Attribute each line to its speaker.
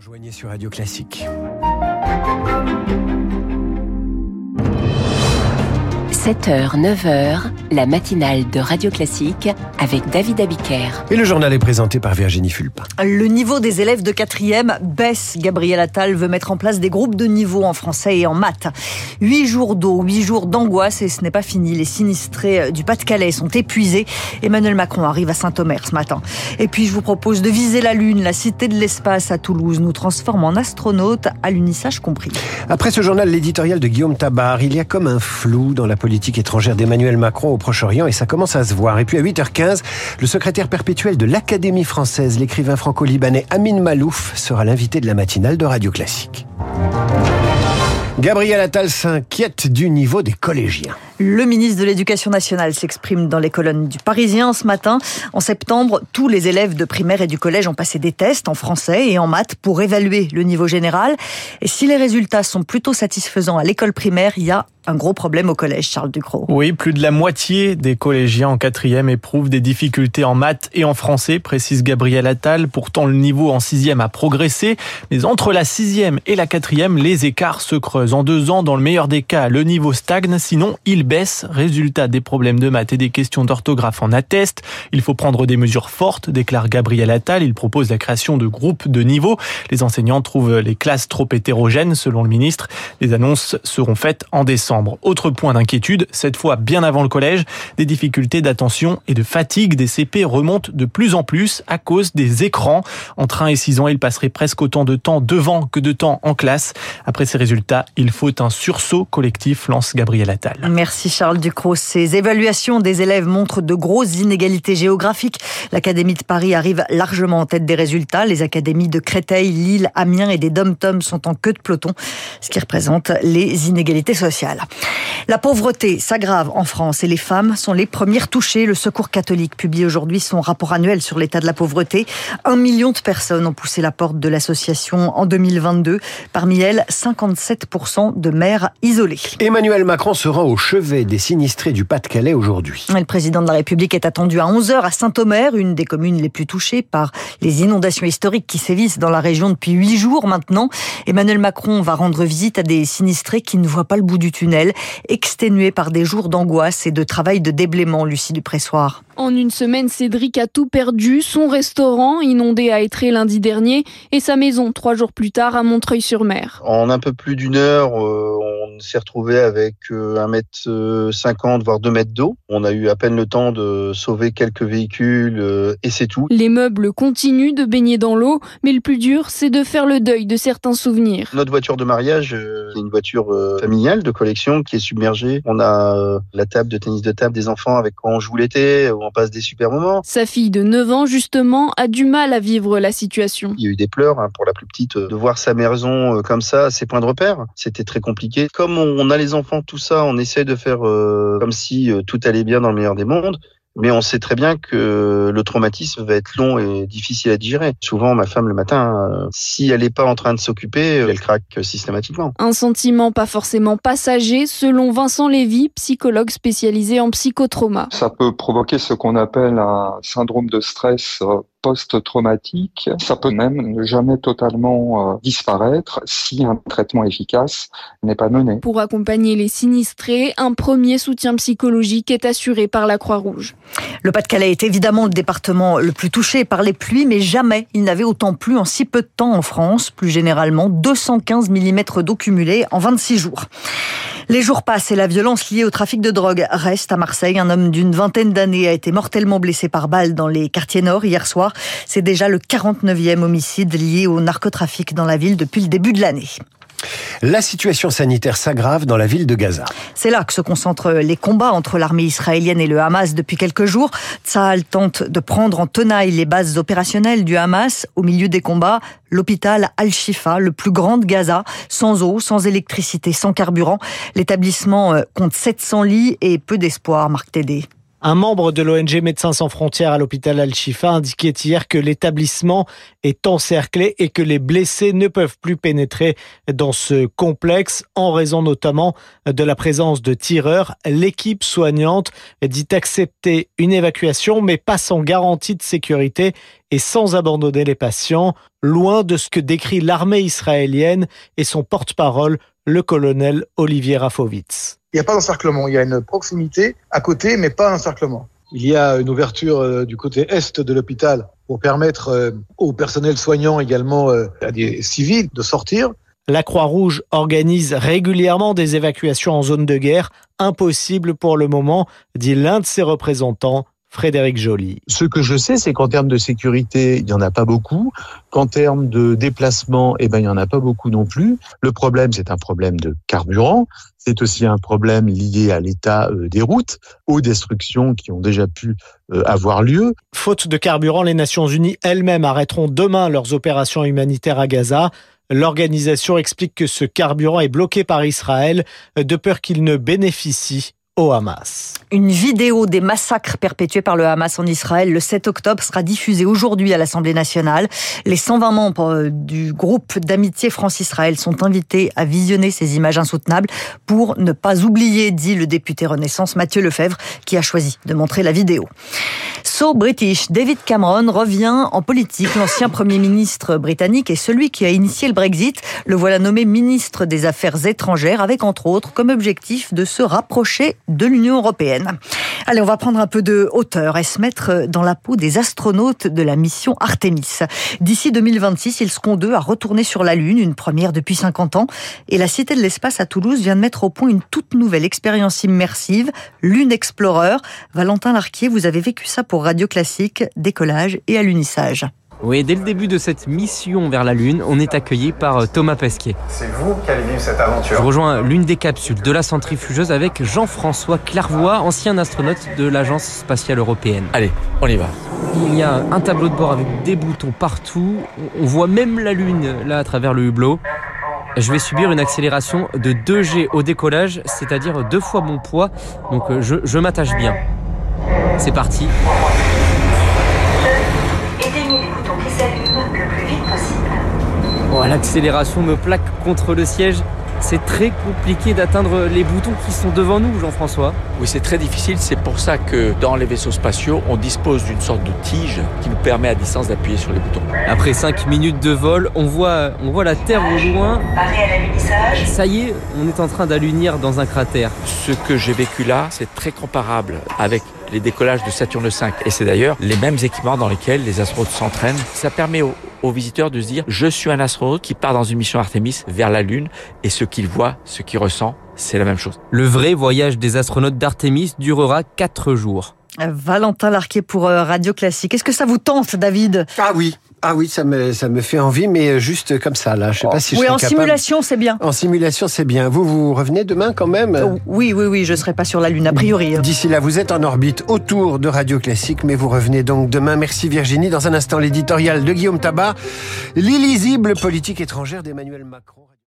Speaker 1: Rejoignez sur Radio Classique.
Speaker 2: 7h, 9h, la matinale de Radio Classique avec David Abiker.
Speaker 1: Et le journal est présenté par Virginie Fulpin.
Speaker 3: Le niveau des élèves de quatrième baisse. Gabriel Attal veut mettre en place des groupes de niveau en français et en maths. Huit jours d'eau, huit jours d'angoisse et ce n'est pas fini. Les sinistrés du Pas-de-Calais sont épuisés. Emmanuel Macron arrive à Saint-Omer ce matin. Et puis je vous propose de viser la Lune, la cité de l'espace à Toulouse nous transforme en astronautes, à l'unissage compris.
Speaker 1: Après ce journal, l'éditorial de Guillaume Tabar, il y a comme un flou dans la politique étrangère d'Emmanuel Macron au Proche-Orient et ça commence à se voir. Et puis à 8h15, le secrétaire perpétuel de l'Académie française, l'écrivain franco-libanais Amin Malouf, sera l'invité de la matinale de Radio Classique. Gabriel Attal s'inquiète du niveau des collégiens.
Speaker 3: Le ministre de l'Éducation nationale s'exprime dans les colonnes du Parisien ce matin. En septembre, tous les élèves de primaire et du collège ont passé des tests en français et en maths pour évaluer le niveau général. Et si les résultats sont plutôt satisfaisants à l'école primaire, il y a un gros problème au collège, Charles Ducrot.
Speaker 4: Oui, plus de la moitié des collégiens en quatrième éprouvent des difficultés en maths et en français, précise Gabriel Attal. Pourtant, le niveau en sixième a progressé, mais entre la sixième et la quatrième, les écarts se creusent. En deux ans, dans le meilleur des cas, le niveau stagne, sinon il baisse. Résultat des problèmes de maths et des questions d'orthographe en attestent. Il faut prendre des mesures fortes, déclare Gabriel Attal. Il propose la création de groupes de niveau. Les enseignants trouvent les classes trop hétérogènes, selon le ministre. Les annonces seront faites en décembre. Autre point d'inquiétude, cette fois bien avant le collège, des difficultés d'attention et de fatigue des CP remontent de plus en plus à cause des écrans. En train et 6 ans, ils passeraient presque autant de temps devant que de temps en classe. Après ces résultats, il faut un sursaut collectif, lance Gabriel Attal.
Speaker 3: Merci Charles Ducrot. Ces évaluations des élèves montrent de grosses inégalités géographiques. L'Académie de Paris arrive largement en tête des résultats. Les académies de Créteil, Lille, Amiens et des Dom-Tom sont en queue de peloton, ce qui représente les inégalités sociales. La pauvreté s'aggrave en France et les femmes sont les premières touchées. Le Secours catholique publie aujourd'hui son rapport annuel sur l'état de la pauvreté. Un million de personnes ont poussé la porte de l'association en 2022. Parmi elles, 57% de mères isolées.
Speaker 1: Emmanuel Macron se rend au chevet des sinistrés du Pas-de-Calais aujourd'hui.
Speaker 3: Le président de la République est attendu à 11h à Saint-Omer, une des communes les plus touchées par les inondations historiques qui sévissent dans la région depuis huit jours maintenant. Emmanuel Macron va rendre visite à des sinistrés qui ne voient pas le bout du tunnel exténuée par des jours d'angoisse et de travail de déblaiement, Lucie Dupressoir.
Speaker 5: En une semaine, Cédric a tout perdu, son restaurant inondé à Étré lundi dernier et sa maison trois jours plus tard à Montreuil-sur-Mer.
Speaker 6: En un peu plus d'une heure, euh, on s'est retrouvé avec euh, un mètre cinquante voire deux mètres d'eau. On a eu à peine le temps de sauver quelques véhicules euh, et c'est tout.
Speaker 5: Les meubles continuent de baigner dans l'eau, mais le plus dur, c'est de faire le deuil de certains souvenirs.
Speaker 6: Notre voiture de mariage, c'est une voiture familiale de collection qui est submergée. On a la table de tennis de table des enfants avec quoi on joue l'été, on passe des super moments.
Speaker 5: Sa fille de 9 ans, justement, a du mal à vivre la situation.
Speaker 6: Il y a eu des pleurs hein, pour la plus petite. De voir sa maison comme ça, ses points de repère, c'était très compliqué. Comme on a les enfants, tout ça, on essaie de faire euh, comme si euh, tout allait bien dans le meilleur des mondes. Mais on sait très bien que le traumatisme va être long et difficile à digérer. Souvent, ma femme, le matin, euh, si elle n'est pas en train de s'occuper, elle craque systématiquement.
Speaker 5: Un sentiment pas forcément passager, selon Vincent Lévy, psychologue spécialisé en psychotrauma.
Speaker 7: Ça peut provoquer ce qu'on appelle un syndrome de stress post-traumatique. Ça peut même ne jamais totalement euh, disparaître si un traitement efficace n'est pas mené.
Speaker 5: Pour accompagner les sinistrés, un premier soutien psychologique est assuré par la Croix-Rouge.
Speaker 3: Le Pas-de-Calais est évidemment le département le plus touché par les pluies, mais jamais il n'avait autant plu en si peu de temps en France. Plus généralement, 215 mm d'eau cumulée en 26 jours. Les jours passent et la violence liée au trafic de drogue reste à Marseille. Un homme d'une vingtaine d'années a été mortellement blessé par balle dans les quartiers nord hier soir. C'est déjà le 49e homicide lié au narcotrafic dans la ville depuis le début de l'année.
Speaker 1: La situation sanitaire s'aggrave dans la ville de Gaza.
Speaker 3: C'est là que se concentrent les combats entre l'armée israélienne et le Hamas depuis quelques jours. Tsahal tente de prendre en tenaille les bases opérationnelles du Hamas. Au milieu des combats, l'hôpital Al-Shifa, le plus grand de Gaza, sans eau, sans électricité, sans carburant. L'établissement euh, compte 700 lits et peu d'espoir, Marc Tédé.
Speaker 8: Un membre de l'ONG Médecins sans frontières à l'hôpital Al-Shifa indiquait hier que l'établissement est encerclé et que les blessés ne peuvent plus pénétrer dans ce complexe en raison notamment de la présence de tireurs. L'équipe soignante dit accepter une évacuation mais pas sans garantie de sécurité et sans abandonner les patients, loin de ce que décrit l'armée israélienne et son porte-parole, le colonel Olivier Rafovitz.
Speaker 9: Il n'y a pas d'encerclement, il y a une proximité à côté, mais pas d'encerclement. Il y a une ouverture euh, du côté est de l'hôpital pour permettre euh, au personnel soignant également euh, à des civils de sortir.
Speaker 8: La Croix-Rouge organise régulièrement des évacuations en zone de guerre, impossible pour le moment, dit l'un de ses représentants, Frédéric Joly.
Speaker 10: Ce que je sais, c'est qu'en termes de sécurité, il n'y en a pas beaucoup. Qu'en termes de déplacement, eh ben, il n'y en a pas beaucoup non plus. Le problème, c'est un problème de carburant. C'est aussi un problème lié à l'état euh, des routes, aux destructions qui ont déjà pu euh, avoir lieu.
Speaker 8: Faute de carburant, les Nations Unies elles-mêmes arrêteront demain leurs opérations humanitaires à Gaza. L'organisation explique que ce carburant est bloqué par Israël de peur qu'il ne bénéficie au Hamas.
Speaker 3: Une vidéo des massacres perpétués par le Hamas en Israël le 7 octobre sera diffusée aujourd'hui à l'Assemblée nationale. Les 120 membres euh, du groupe d'amitié France-Israël sont invités à visionner ces images insoutenables pour ne pas oublier, dit le député Renaissance Mathieu Lefebvre, qui a choisi de montrer la vidéo. So British, David Cameron revient en politique. L'ancien Premier ministre britannique est celui qui a initié le Brexit. Le voilà nommé ministre des Affaires étrangères avec entre autres comme objectif de se rapprocher de l'Union européenne. Allez, on va prendre un peu de hauteur et se mettre dans la peau des astronautes de la mission Artemis. D'ici 2026, ils seront deux à retourner sur la Lune, une première depuis 50 ans. Et la Cité de l'Espace à Toulouse vient de mettre au point une toute nouvelle expérience immersive, Lune Explorer. Valentin Larquier, vous avez vécu ça pour Radio Classique, décollage et alunissage.
Speaker 11: Oui, dès le début de cette mission vers la Lune, on est accueilli par euh, Thomas Pesquet.
Speaker 12: C'est vous qui allez vivre cette aventure.
Speaker 11: Je rejoins l'une des capsules de la centrifugeuse avec Jean-François Clairvoy, ancien astronaute de l'Agence spatiale européenne.
Speaker 12: Allez, on y va.
Speaker 11: Il y a un tableau de bord avec des boutons partout. On voit même la Lune là à travers le hublot. Je vais subir une accélération de 2G au décollage, c'est-à-dire deux fois mon poids. Donc euh, je, je m'attache bien. C'est parti. Oh, L'accélération me plaque contre le siège. C'est très compliqué d'atteindre les boutons qui sont devant nous, Jean-François.
Speaker 12: Oui, c'est très difficile. C'est pour ça que dans les vaisseaux spatiaux, on dispose d'une sorte de tige qui nous permet à distance d'appuyer sur les boutons.
Speaker 11: Après 5 minutes de vol, on voit, on voit la Terre au loin. Ça y est, on est en train d'allunir dans un cratère.
Speaker 12: Ce que j'ai vécu là, c'est très comparable avec les décollages de Saturne V. Et c'est d'ailleurs les mêmes équipements dans lesquels les astronautes s'entraînent. Ça permet aux, aux visiteurs de se dire je suis un astronaute qui part dans une mission Artemis vers la Lune et ce qu'il voit, ce qu'il ressent, c'est la même chose.
Speaker 11: Le vrai voyage des astronautes d'Artemis durera 4 jours.
Speaker 3: Valentin Larquet pour euh, Radio Classique. Est-ce que ça vous tente, David?
Speaker 1: Ah oui, ah oui, ça me, ça me fait envie, mais juste comme ça, là. Je sais pas si je
Speaker 3: Oui, en
Speaker 1: capable.
Speaker 3: simulation, c'est bien.
Speaker 1: En simulation, c'est bien. Vous, vous revenez demain quand même?
Speaker 3: Euh, Oui, oui, oui, je serai pas sur la Lune, a priori.
Speaker 1: D'ici là, vous êtes en orbite autour de Radio Classique, mais vous revenez donc demain. Merci Virginie. Dans un instant, l'éditorial de Guillaume Tabar, l'illisible politique étrangère d'Emmanuel Macron.